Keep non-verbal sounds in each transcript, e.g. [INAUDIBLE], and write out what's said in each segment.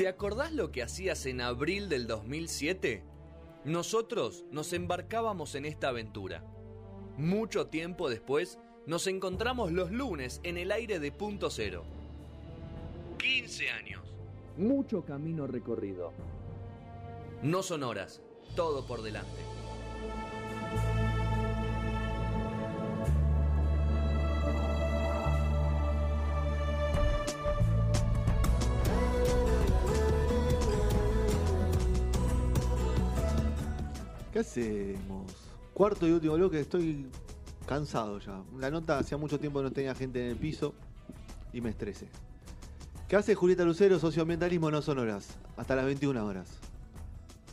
¿Te acordás lo que hacías en abril del 2007? Nosotros nos embarcábamos en esta aventura. Mucho tiempo después, nos encontramos los lunes en el aire de Punto Cero. 15 años. Mucho camino recorrido. No son horas, todo por delante. ¿Qué hacemos? Cuarto y último bloque, estoy cansado ya. La nota hacía mucho tiempo que no tenía gente en el piso y me estresé. ¿Qué hace Julieta Lucero? Socioambientalismo no son horas. Hasta las 21 horas.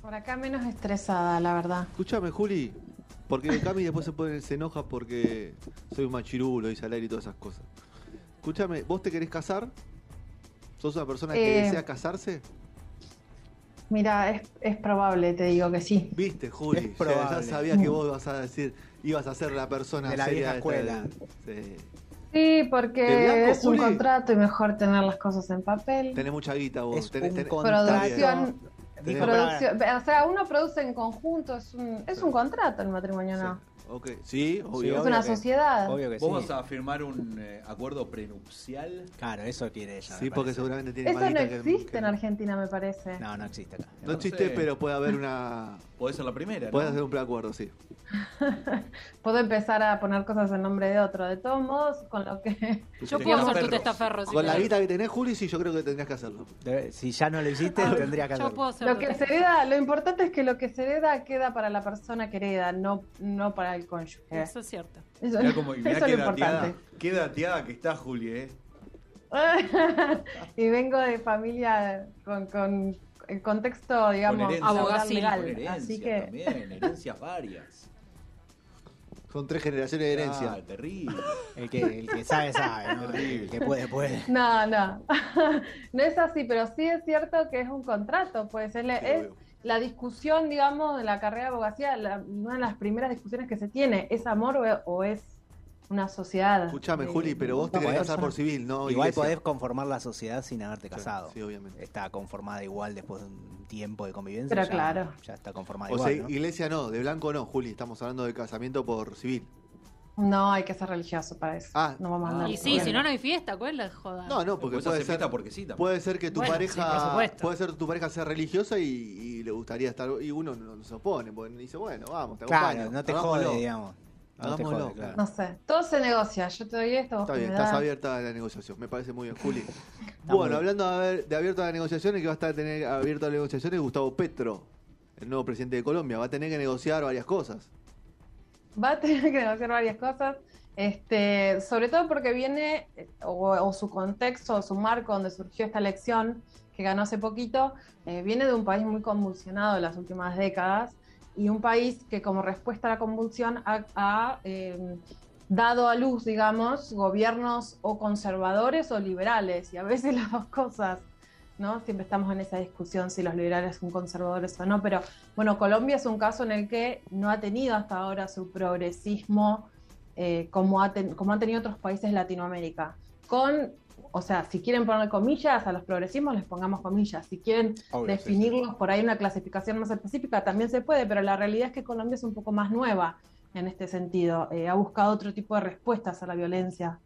Por acá menos estresada, la verdad. Escúchame, Juli. Porque Cami después se, pone, se enoja porque soy un machirulo, dice al aire y todas esas cosas. Escúchame, ¿vos te querés casar? ¿Sos una persona que Eh, desea casarse? Mira, es, es probable, te digo que sí. Viste, Juli. Es Ya- Ya probable. sabía que vos ibas a decir, ibas a ser la persona De la seria vieja escuela. de- sí. Sí, ¿De blanco, porque es un contrato y mejor tener las cosas en papel. Tenés mucha guita vos. Es tenés- un tenés- producción, o sea, uno produce en conjunto, es un, es un contrato el matrimonio, ¿no? Sí. Ok, sí, obvio. Sí, Es obvio una que- sociedad. Obvio que sí. ¿Vos vas a firmar un eh, acuerdo prenupcial? Claro, eso quiere ella. Sí, porque seguramente tiene Eso no que- existe que- en Argentina, me parece. No, no existe acá. No existe, sé. pero puede haber una. [LAUGHS] Podés ser la primera, Puede ¿no? hacer un preacuerdo, sí. [LAUGHS] Puedo empezar a poner cosas en nombre de otro. De todos modos, con lo que... Yo [LAUGHS] puedo ser tu testaferro. Con la guita que tenés, Juli, sí, yo creo que tendrías que hacerlo. Debe- si ya no lo hiciste, tendría que Yo hacerlo. puedo ser Lo que se hereda, lo importante es que lo que se hereda queda para la persona que hereda, no, no para el cónyuge. Eso es cierto. Eso, Mirá, cómo, mirá [LAUGHS] eso es qué, lo dateada, importante. qué dateada que está Juli, ¿eh? [LAUGHS] y vengo de familia con, con el contexto, digamos, Abogacil. legal. Con herencia Así que también, herencias varias. Son tres generaciones de herencia. Ah, terrible. El que, el que sabe, sabe. ¿no? El que puede, puede. no, no. [LAUGHS] no es así, pero sí es cierto que es un contrato, pues es, la- es la discusión, digamos, de la carrera de abogacía, la- una de las primeras discusiones que se tiene, ¿es amor o, o es una sociedad? Escuchame, de- Juli, pero vos te querés casar por civil, ¿no? Igual iglesia. podés conformar la sociedad sin haberte casado. Sí, obviamente. Está conformada igual después de un tiempo de convivencia. Pero ya- claro. Ya está conformada O igual. sea, ¿no? iglesia no, de blanco no, Juli. Estamos hablando de casamiento por civil. No, hay que ser religioso para eso. Ah. no vamos a andar Y sí, si no, no hay fiesta. ¿Cuál es la joda? No, no, porque puede ser, porque sí puede ser que tu Bueno, pareja puede ser que tu pareja sea religiosa y, y le gustaría estar y uno no, no se opone, porque dice, bueno, vamos, te acompaño. Claro, no te jode, digamos. No Hagámoslo, jode, claro. No sé, todo se negocia. Yo te doy esto, vos Está bien, estás abierta a la negociación, me parece muy bien, Juli. [LAUGHS] bueno, hablando de, abierto a la negociación, el que va a estar tener abierto a la negociación es Gustavo Petro, el nuevo presidente de Colombia. Va a tener que negociar varias cosas. Va a tener que negociar varias cosas, este, sobre todo porque viene, o, o su contexto, o su marco donde surgió esta elección, que ganó hace poquito, eh, viene de un país muy convulsionado en las últimas décadas y un país que como respuesta a la convulsión ha, ha, eh, dado a luz, digamos, gobiernos o conservadores o liberales, y a veces [LAUGHS] las dos cosas. ¿no? Siempre estamos en esa discusión si los liberales son conservadores o no, pero bueno, Colombia es un caso en el que no ha tenido hasta ahora su progresismo eh, como, ha ten- como han tenido otros países de Latinoamérica. Con, o sea, si quieren poner comillas a los progresismos, les pongamos comillas. Si quieren Obvio, sí, sí. definirlos por ahí una clasificación más específica, también se puede, pero la realidad es que Colombia es un poco más nueva en este sentido. Eh, ha buscado otro tipo de respuestas a la violencia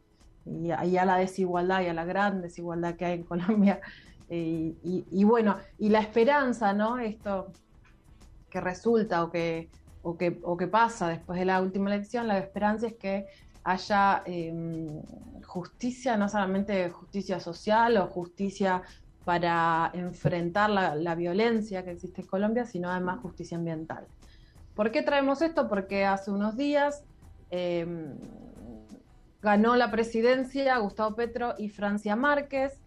y a, y a la desigualdad y a la gran desigualdad que hay en Colombia. [LAUGHS] Eh, y, y bueno, y la esperanza, ¿no? Esto que resulta o que, o que, o que pasa después de la última elección, la esperanza es que haya eh, justicia, no solamente justicia social o justicia para enfrentar la, la violencia que existe en Colombia, sino además justicia ambiental. ¿Por qué traemos esto? Porque hace unos días eh, ganó la presidencia Gustavo Petro y Francia Márquez,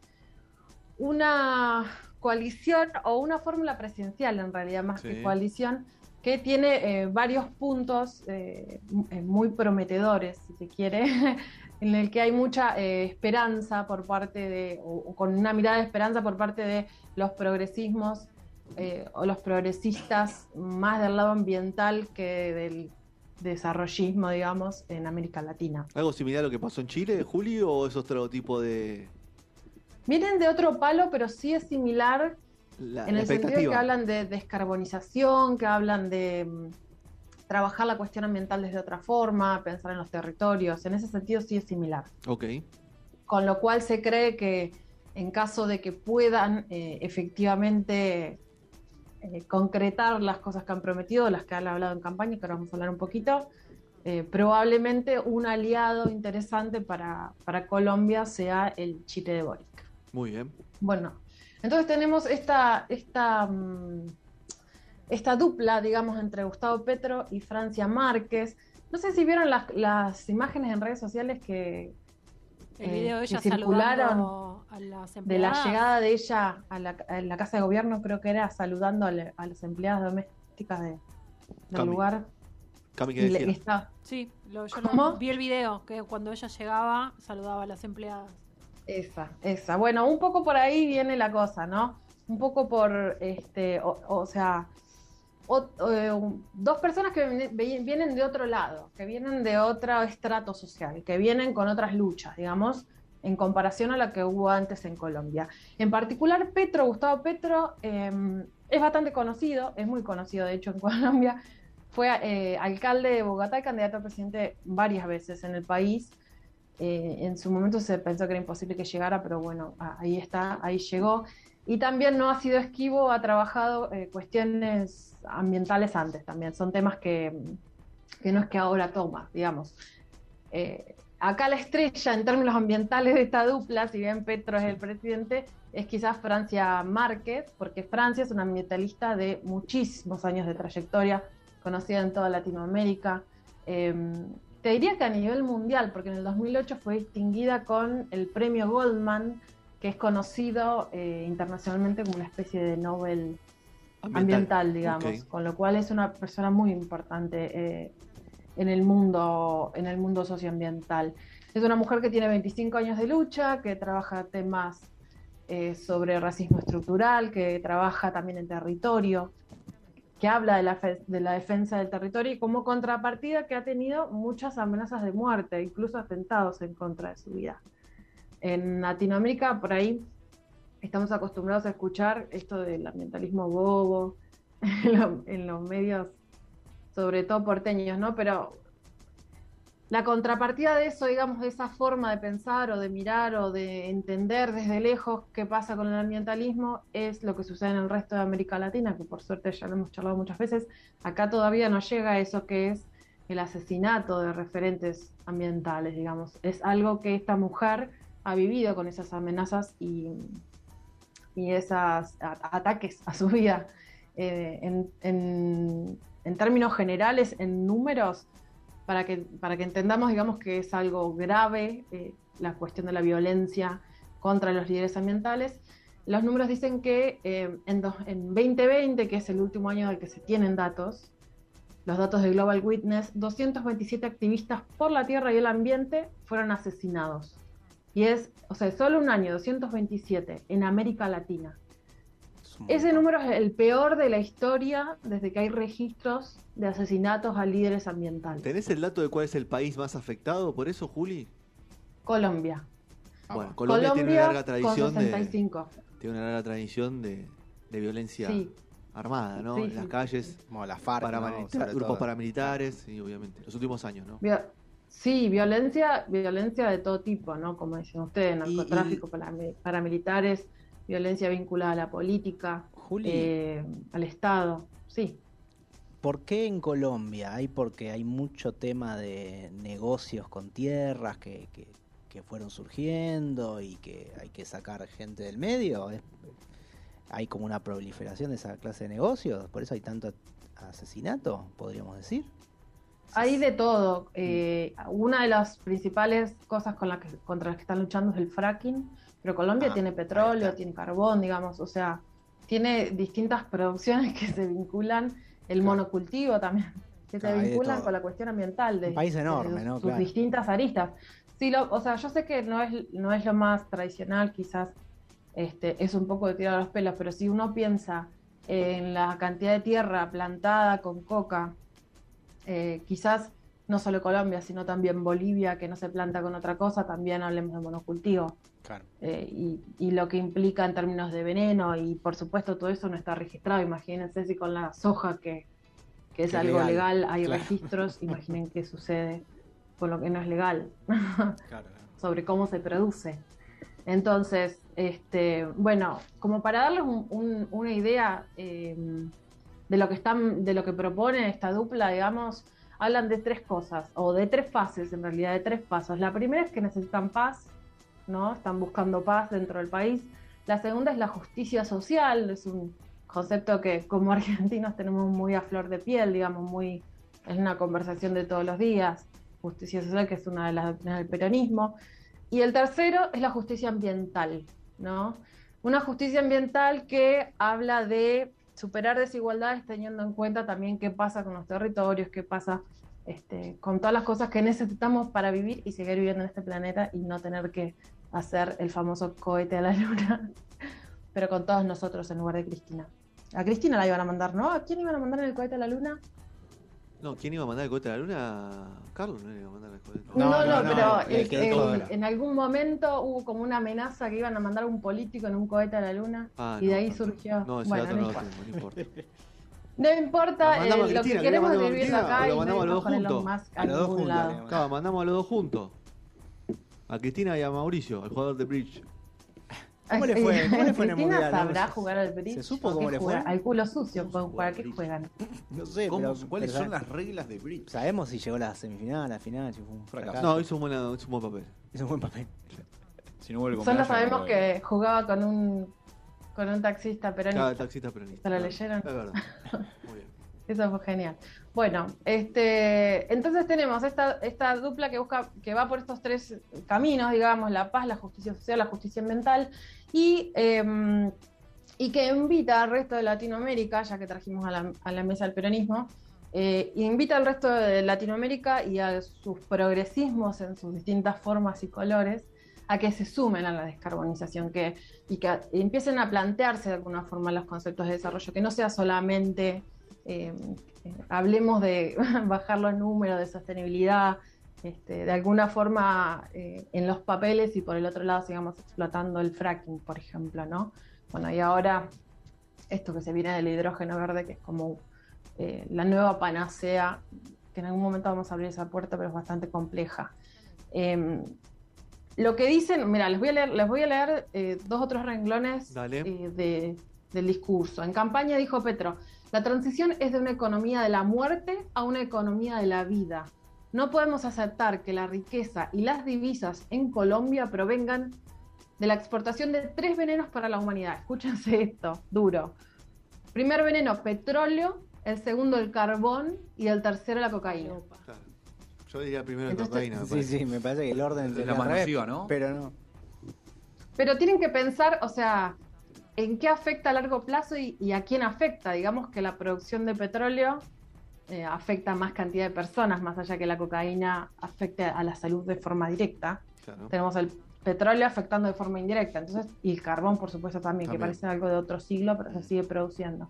una coalición o una fórmula presidencial en realidad más Sí. que coalición que tiene eh, varios puntos eh, muy prometedores, si se quiere, [LAUGHS] en el que hay mucha eh, esperanza por parte de, o, o con una mirada de esperanza por parte de los progresismos o los progresistas más del lado ambiental que del desarrollismo, digamos, en América Latina. ¿Algo similar a lo que pasó en Chile, Juli, o es otro tipo de. Vienen de otro palo, pero sí es similar La, en la el sentido que expectativa. hablan de descarbonización, que hablan de mm, trabajar la cuestión ambiental desde otra forma, pensar en los territorios. En ese sentido sí es similar. Ok. Con lo cual se cree que en caso de que puedan eh, efectivamente eh, concretar las cosas que han prometido, las que han hablado en campaña, que ahora vamos a hablar un poquito, eh, probablemente un aliado interesante para, para Colombia sea el Chile de Boric. Muy bien. Bueno, entonces tenemos esta, esta, mm, esta dupla, digamos, entre Gustavo Petro y Francia Márquez. No sé si vieron las, las imágenes en redes sociales que, El eh, video de que ella circularon saludando a las de la llegada de ella a la, a la casa de gobierno, creo que era saludando a, la- a las empleadas domésticas de- del Cami, lugar. Cami, Y ¿qué decía? está, Sí, lo- yo lo- ¿Cómo? vi el video, que cuando ella llegaba saludaba a las empleadas. Esa, esa. Bueno, un poco por ahí viene la cosa, ¿no? Un poco por, este, o, sea, eh, dos personas que vienen de otro lado, que vienen de otro estrato social, que vienen con otras luchas, digamos, en comparación a la que hubo antes en Colombia. En particular, Petro, Gustavo Petro, eh, es bastante conocido, es muy conocido, de hecho, en [LAUGHS] Colombia. Fue eh, alcalde de Bogotá y candidato a presidente varias veces en el país. Eh, en su momento se pensó que era imposible que llegara, pero bueno, ahí está, ahí llegó. Y también no ha sido esquivo, ha trabajado eh, cuestiones ambientales antes también. Son temas que, que no es que ahora toma, digamos. Eh, acá la estrella en términos ambientales de esta dupla, si bien Petro es el presidente, es quizás Francia Márquez, porque Francia es una ambientalista de muchísimos años de trayectoria, conocida en toda Latinoamérica. Eh, te diría que a nivel mundial, porque en el 2008 fue distinguida con el premio Goldman, que es conocido eh, internacionalmente como una especie de Nobel ambiental, digamos, con lo cual es una persona muy importante eh, en el mundo, en el mundo socioambiental. Es una mujer que tiene 25 años de lucha, que trabaja temas eh, sobre racismo estructural, que trabaja también en territorio, que habla de la, fe- de la defensa del territorio y como contrapartida que ha tenido muchas amenazas de muerte, incluso atentados en contra de su vida. En Latinoamérica, por ahí, estamos acostumbrados a escuchar esto del ambientalismo bobo [LAUGHS] en, en los medios, sobre todo porteños, ¿no? Pero la contrapartida de eso, digamos, de esa forma de pensar o de mirar o de entender desde lejos qué pasa con el ambientalismo, es lo que sucede en el resto de América Latina, que por suerte ya lo hemos charlado muchas veces. Acá todavía no llega a eso que es el asesinato de referentes ambientales, digamos. Es algo que esta mujer ha vivido con esas amenazas y, y esos ataques a su vida. Eh, en, términos generales, en números, para que, para que entendamos, digamos, que es algo grave eh, la cuestión de la violencia contra los líderes ambientales. Los números dicen que eh, en, en 2020, que es el último año del que se tienen datos, los datos de Global Witness, 227 activistas por la tierra y el ambiente fueron asesinados. Y es, o sea, solo un año, 227, en América Latina. Ese número es el peor de la historia desde que hay registros de asesinatos a líderes ambientales. ¿Tenés el dato de cuál es el país más afectado por eso, Juli? Colombia. Bueno, Ah, Colombia, tiene una larga con tradición de, 65. tiene una larga tradición de, de violencia Sí, armada, ¿no? Sí, en las calles, Como la FARC, paramilita- ¿no? Sobre grupos todo. paramilitares, y obviamente, los últimos años, ¿no? Sí, violencia, violencia de todo tipo, ¿no? Como dicen ustedes, Y- narcotráfico, parami- paramilitares, violencia vinculada a la política, Juli, eh, al Estado. Sí, ¿por qué en Colombia? ¿Hay porque hay mucho tema de negocios con tierras que, que- que fueron surgiendo y que hay que sacar gente del medio? ¿Es- ¿Hay como una proliferación de esa clase de negocios? ¿Por eso hay tanto asesinato, podríamos decir? hay de todo. Eh, una de las principales cosas con las que, contra las que están luchando es el fracking, pero Colombia Ah, tiene petróleo, tiene carbón, digamos, o sea, tiene distintas [LAUGHS] producciones que se vinculan, el Claro. monocultivo también, que Claro, se de vinculan con la cuestión ambiental de, Un país de enorme, ¿no? sus Claro. distintas aristas. Sí, lo, o sea, yo sé que no es, no es lo más tradicional, quizás este, es un poco de tirar los pelos, pero si uno piensa en la cantidad de tierra plantada con coca, eh, quizás no solo Colombia, sino también Bolivia, que no se planta con otra cosa, también hablemos de monocultivo. Claro. eh, y, y lo que implica en términos de veneno y por supuesto todo eso no está registrado. Imagínense si con la soja que, que es algo legal, legal, hay claro. registros, [LAUGHS] imaginen qué sucede con lo que no es legal [LAUGHS] claro. sobre cómo se produce. Entonces, este, bueno, como para darles un- un- una idea eh, de lo que están, de lo que propone esta dupla, digamos, hablan de tres cosas, o de tres fases, en realidad, de tres pasos. La primera es que necesitan paz, ¿no? Están buscando paz dentro del país. La segunda es la justicia social, es un concepto que como [LAUGHS] argentinos tenemos muy a flor de piel, digamos, muy, es una conversación de todos los días. Justicia social, que es una de las del peronismo. Y el tercero es la justicia ambiental, ¿no? Una justicia ambiental que habla de superar desigualdades teniendo en cuenta también qué pasa con los territorios, qué pasa este, con todas las cosas que necesitamos para vivir y seguir viviendo en este planeta y no tener que hacer el famoso cohete a la [LAUGHS] luna, pero con todos nosotros en lugar de Cristina. A Cristina la iban a mandar, ¿no? ¿A quién iban a mandar en el cohete a la luna? No, ¿quién iba a mandar el cohete a la luna? Carlos no le iba a mandar el cohete. No, No, no, no, pero no, el en algún momento hubo como una amenaza que iban a mandar a un político en un cohete a la luna Ah, y de ahí no, surgió. No, ese bueno, dato no importa. no importa. [LAUGHS] No importa, Lo eh, a lo Cristina, que que queremos a vivir acá y lo no mandamos a los dos juntos. A A los dos ningún juntos. Claro, mandamos a los dos juntos. A Cristina y a Mauricio, al jugador de Bridge. ¿Cómo le fue? ¿Cómo le fue en el Cristina mundial? sabrá ¿Se- jugar al bridge. se supo ¿O qué cómo le fue? Al culo sucio, ¿Cómo se ¿para qué juegan? No sé, ¿Cómo- pero- ¿Cuáles pero son las reglas de Bridge? Sabemos si llegó a la semifinal, a la final, si fue un fracaso. No, hizo un, buena, hizo un buen papel. Hizo un buen papel. Si no vuelve Solo sabemos no que jugaba con un con un taxista Cada peronista. taxista peronista. ¿Se lo Claro, leyeron? Es verdad. [LAUGHS] Muy bien. Eso fue genial. Bueno, este, entonces tenemos esta, esta dupla que busca, que va por estos tres caminos, digamos, la paz, la justicia social, la justicia ambiental, y, eh, y que invita al resto de Latinoamérica, ya que trajimos a la, a la mesa el peronismo, eh, invita al resto de Latinoamérica y a sus progresismos en sus distintas formas y colores a que se sumen a la descarbonización que, y que empiecen a plantearse de alguna forma los conceptos de desarrollo, que no sea solamente eh, eh, hablemos de [LAUGHS] bajar los números, de sostenibilidad, este, de alguna forma eh, en los papeles y por el otro lado sigamos explotando el fracking, por ejemplo, ¿no? Bueno, y ahora esto que se viene del hidrógeno verde, que es como eh, la nueva panacea, que en algún momento vamos a abrir esa puerta, pero es bastante compleja. Eh, lo que dicen, mira, les voy a leer, les voy a leer dos otros renglones de- del discurso. En campaña dijo Petro, la transición es de una economía de la muerte a una economía de la vida. No podemos aceptar que la riqueza y las divisas en Colombia provengan de la exportación de tres venenos para la humanidad. Escúchense esto, duro. Primer veneno, petróleo. El segundo, el carbón. Y el tercero, la cocaína. Claro. Yo diría primero Entonces- cocaína. me Sí, sí, me parece que el orden Es la nociva, ¿no? Pero no. Pero tienen que pensar, o sea, en qué afecta a largo plazo y, y a quién afecta. Digamos que la producción de petróleo eh, afecta a más cantidad de personas, más allá que la cocaína afecte a la salud de forma directa. Claro. Tenemos el petróleo afectando de forma indirecta, entonces, y el carbón, por supuesto, también, que parece algo de otro siglo, pero se sigue produciendo.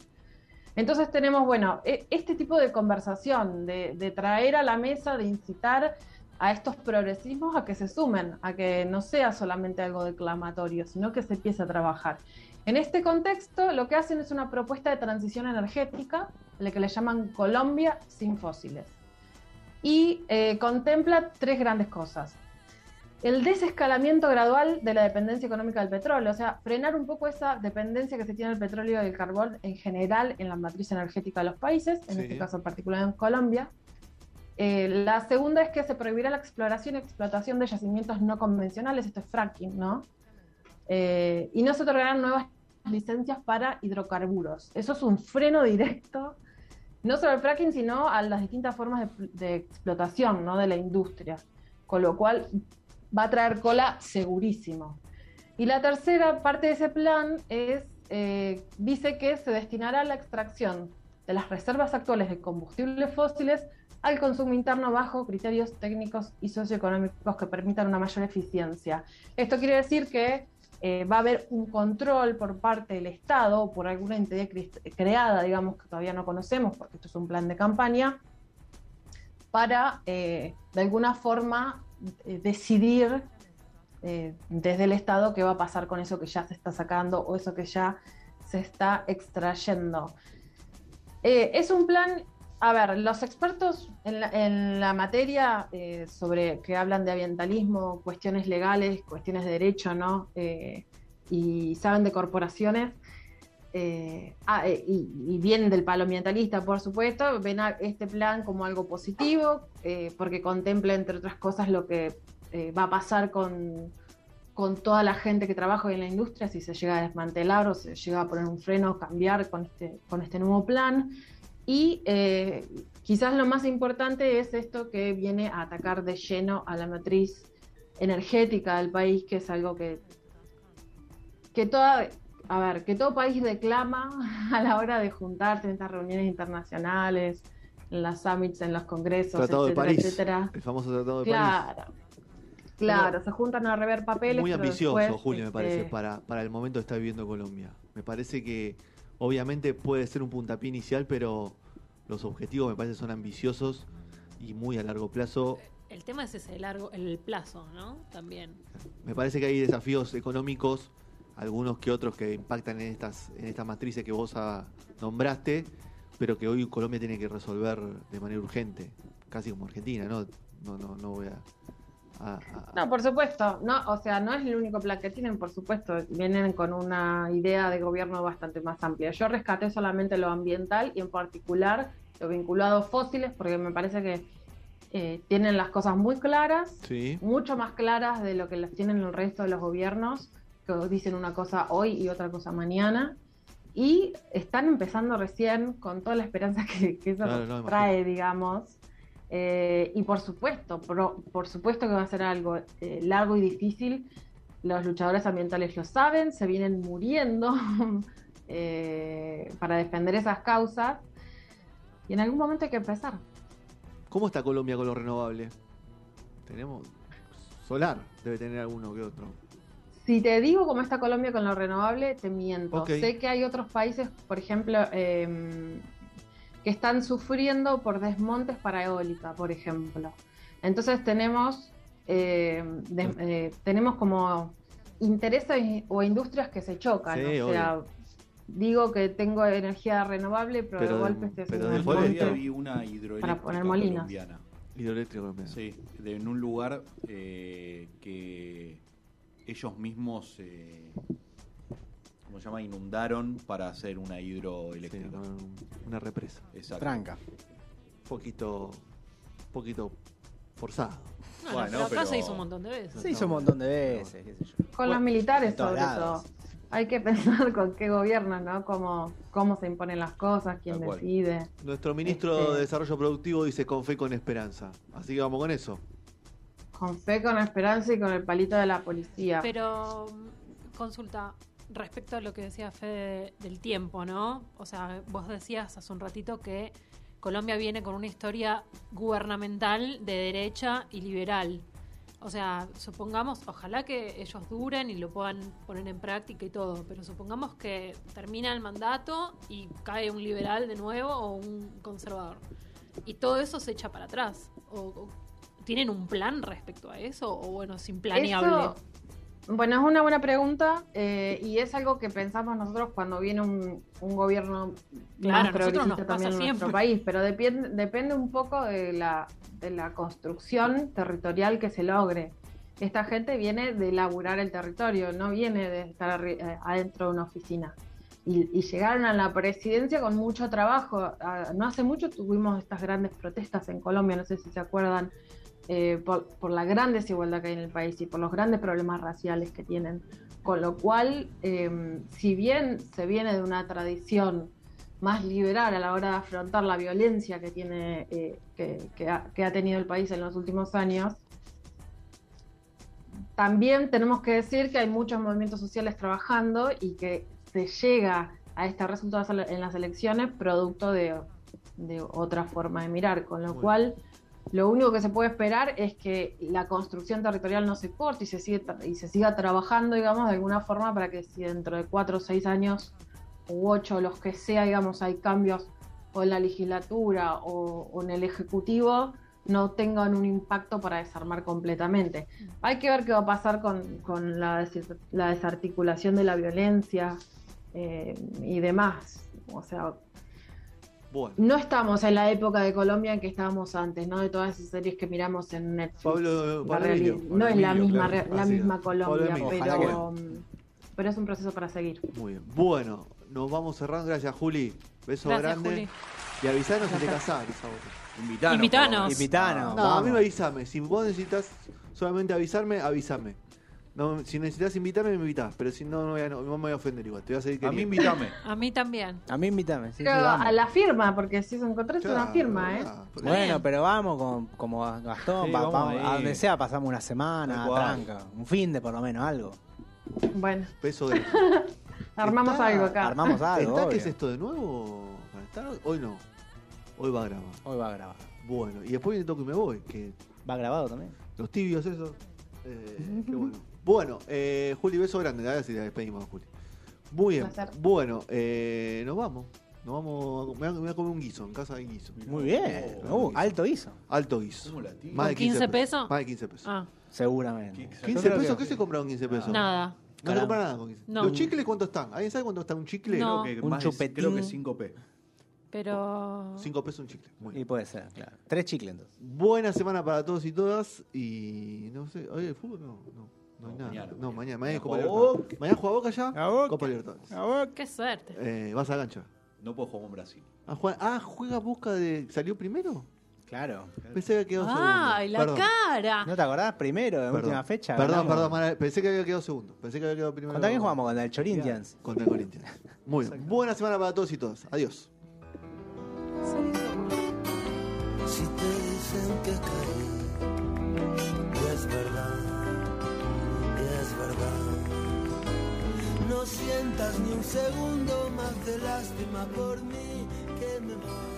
Entonces tenemos, bueno, e- este tipo de conversación, de, de traer a la mesa, de incitar a estos progresismos a que se sumen, a que no sea solamente algo declamatorio, sino que se empiece a trabajar. En este contexto, lo que hacen es una propuesta de transición energética, la que le llaman Colombia sin fósiles. Y eh, contempla tres grandes cosas. El desescalamiento gradual de la dependencia económica del petróleo, o sea, frenar un poco esa dependencia que se tiene del petróleo y del carbón en general en la matriz energética de los países, en Sí. este caso en particular en Colombia. Eh, la segunda es que se prohibirá la exploración y explotación de yacimientos no convencionales, esto es fracking, ¿no? Eh, y no se otorgarán nuevas licencias para hidrocarburos. Eso es un freno directo, no solo al fracking, sino a las distintas formas de, explotación ¿no? de la industria. Con lo cual va a traer cola segurísimo. Y la tercera parte de ese plan es, eh, dice que se destinará a la extracción de las reservas actuales de combustibles fósiles al consumo interno bajo criterios técnicos y socioeconómicos que permitan una mayor eficiencia. Esto quiere decir que eh, va a haber un control por parte del Estado o por alguna entidad cre- creada, digamos, que todavía no conocemos, porque esto es un plan de campaña, para, eh, de alguna forma, eh, decidir desde el Estado qué va a pasar con eso que ya se está sacando o eso que ya se está extrayendo. Es un plan, a ver, los expertos en la, en la materia eh, sobre que hablan de ambientalismo, cuestiones legales, cuestiones de derecho, ¿no? Eh, y saben de corporaciones, eh, ah, y, y vienen del palo ambientalista, por supuesto, ven este plan como algo positivo, porque contempla, entre otras cosas, lo que va a pasar con, con toda la gente que trabaja en la industria, si se llega a desmantelar o se llega a poner un freno, cambiar con este, con este nuevo plan. Y eh, quizás lo más importante es esto que viene a atacar de lleno a la matriz energética del país, que es algo que, que toda, a ver, que todo país reclama [LAUGHS] a la hora de juntarse en estas reuniones internacionales, en las summits, en los congresos, Tratado de etcétera, París. etcétera. El famoso Tratado de París. Claro. Claro, se juntan a rever papeles. Muy ambicioso, después, Julio, me este, parece, para, para el momento que está viviendo Colombia. Me parece que obviamente puede ser un puntapié inicial, pero los objetivos me parece son ambiciosos y muy a largo plazo. El tema es ese, largo, el plazo, ¿no? También. Me parece que hay desafíos económicos, algunos que otros que impactan en estas, en estas matrices que vos nombraste, pero que hoy Colombia tiene que resolver de manera urgente, casi como Argentina, ¿no? No, no, no voy a. a- a- No, por supuesto, no, o sea, no es el único plan que tienen, por supuesto, vienen con una idea de gobierno bastante más amplia. Yo rescaté solamente lo ambiental y en particular lo vinculado a fósiles, porque me parece que eh, tienen las cosas muy claras, Sí. mucho más claras de lo que las tienen el resto de los gobiernos, que dicen una cosa hoy y otra cosa mañana. Y están empezando recién con toda la esperanza [LAUGHS] que, que eso Claro, no, trae, digamos. Eh, y por supuesto, por, por supuesto que va a ser algo eh, largo y difícil. Los luchadores ambientales lo saben, se vienen muriendo [LAUGHS] eh, para defender esas causas. Y en algún momento hay que empezar. ¿Cómo está Colombia con lo renovable? Tenemos solar, debe tener alguno que otro. Si te digo cómo está Colombia con lo renovable, te miento. Sé que hay otros países, por ejemplo, em, que están sufriendo por desmontes para eólica, por ejemplo. Entonces tenemos, em, de- eh, tenemos como intereses o industrias que se chocan. Sí, o sea, digo que tengo energía renovable, pero, Pero de golpe este es pero un de El Después otro de día vi una hidroeléctrica poner molinos. colombiana. Hidroeléctrico colombiano. Sí, de- en un lugar eh, que ellos mismos, eh, ¿cómo se llama? Inundaron para hacer una hidroeléctrica. una represa. Exacto. Tranca. Un poquito, un poquito forzado. Bueno, Bueno, pero acá pero- se hizo un montón de veces. Se hizo un montón de veces, qué sé yo. Con Bueno, los militares, sobre lados. todo. Hay que [LAUGHS] pensar con qué gobierno, ¿no? Cómo, cómo se imponen las cosas, quién decide. Nuestro ministro Este- de Desarrollo Productivo dice con fe y con esperanza. Así que vamos con eso. Con fe, con esperanza y con el palito de la policía. Pero consulta, respecto a lo que decía Fede del tiempo, ¿no? O sea, vos decías hace un ratito que Colombia viene con una historia gubernamental de derecha y liberal. O sea, supongamos, ojalá que ellos duren y lo puedan poner en práctica y todo, pero supongamos que termina el mandato y cae un liberal de nuevo o un conservador. Y todo eso se echa para atrás. O, o- ¿Tienen un plan respecto a eso? O bueno, es implaneable. Eso, bueno, es una buena pregunta eh, y es algo que pensamos nosotros cuando viene un, un gobierno Claro, más progresista también en nuestro país, pero depende, depende un poco de la, de la construcción territorial que se logre. Esta gente viene de laburar el territorio, no viene de estar eh, adentro de una oficina. Y, y llegaron a la presidencia con mucho trabajo. Ah, No hace mucho tuvimos estas grandes protestas en Colombia, no sé si se acuerdan, eh, por, por la gran desigualdad que hay en el país y por los grandes problemas raciales que tienen. Con lo cual, eh, si bien se viene de una tradición más liberal a la hora de afrontar la violencia que tiene eh, que, que ha, que ha tenido el país en los últimos años, también tenemos que decir que hay muchos movimientos sociales trabajando y que se llega a este resultado en las elecciones producto de, de otra forma de mirar, con lo cual lo único que se puede esperar es que la construcción territorial no se corte y se, sigue, y se siga trabajando, digamos, de alguna forma para que si dentro de cuatro o seis años u ocho, los que sea, digamos, hay cambios o en la legislatura o, en el ejecutivo, no tengan un impacto para desarmar completamente. Hay que ver qué va a pasar con, la desarticulación de la violencia eh, y demás. O sea, Bueno, no estamos en la época de Colombia en que estábamos antes, ¿no? De todas esas series que miramos en Netflix. Pablo, La Pablo reali- Emilio. no es la Emilio, misma, claro. la misma Colombia, pero, pero es un proceso para seguir. Muy bien. Bueno, nos vamos cerrando. Gracias, Juli. Beso Gracias, grande. Juli. Y avisanos si te casás. Invitanos. Invitanos. No, a mí me avísame. Si vos necesitas solamente avisarme, avísame. No, si necesitas invitarme, me invitas. Pero si no, no, voy a- no, no me voy a ofender igual. Te voy a seguir A mí queriendo. invítame. [LAUGHS] A mí también. A mí invítame. sí, sí, Pero vamos. a la firma, porque si se encontrás Claro, una firma, ¿eh? por Bueno, pero vamos con, como Gastón, Sí, va- vamos vamos ahí. a donde sea pasamos una semana, Tal cual. tranca, un fin de por lo menos, algo. Bueno, Beso de. [LAUGHS] armamos Está- algo acá. Armamos algo. ¿Está qué obvio. es esto de nuevo? ¿Para estar hoy? No. Hoy va a grabar. Hoy va a grabar. Bueno, y después le toco y me voy. Que ¿Va grabado también? los tibios, esos. Eh, qué bueno. [LAUGHS] Bueno, eh, Juli, beso grande. A ver si la despedimos, Juli. Muy bien. Bueno, eh, nos vamos. Nos vamos. a- Me voy a- comer un guiso. En casa hay guiso. Muy bien. Oh, Uh, alto hizo. Alto guiso. ¿Cómo la tira? Más de ¿Con 15 pesos? Más de 15 pesos. Ah, Seguramente. 15 ¿15 Yo creo pesos? que- ¿Qué se compra con 15 pesos? nada. No se compra nada con 15. No. ¿Los chicles cuánto están? ¿Alguien sabe cuánto está un chicle? No. Creo que Un chupetín. creo que 5P. Pero. 5 pesos un chicle. Muy bien. Y puede ser, claro. Tres chicles entonces. Buena semana para todos y todas. Y no sé, ¿hoy hay fútbol? No, no, no hay nada. mañana, no, mañana. mañana. Copa Mañana Libertadores. juega ¿Mañana juega Boca ya? A Boca. Copa Libertadores. Qué suerte. Eh, vas a gancha. No puedo jugar con Brasil. Ah, juega, ah, juega Boca de. ¿Salió primero? Claro. Pensé que había quedado ¡Ay, segundo. la Perdón. cara! ¿No te acordás primero, en Perdón. última fecha? Perdón, ganamos? perdón, Mara, pensé que había quedado segundo. Pensé que había quedado primero. ¿Contra quién jugamos? Contra el Corinthians. Contra el Corinthians. Muy bien. Buena semana para todos y todas. Adiós. Si te dicen que caí, sientas ni un segundo más de lástima por mí que me voy.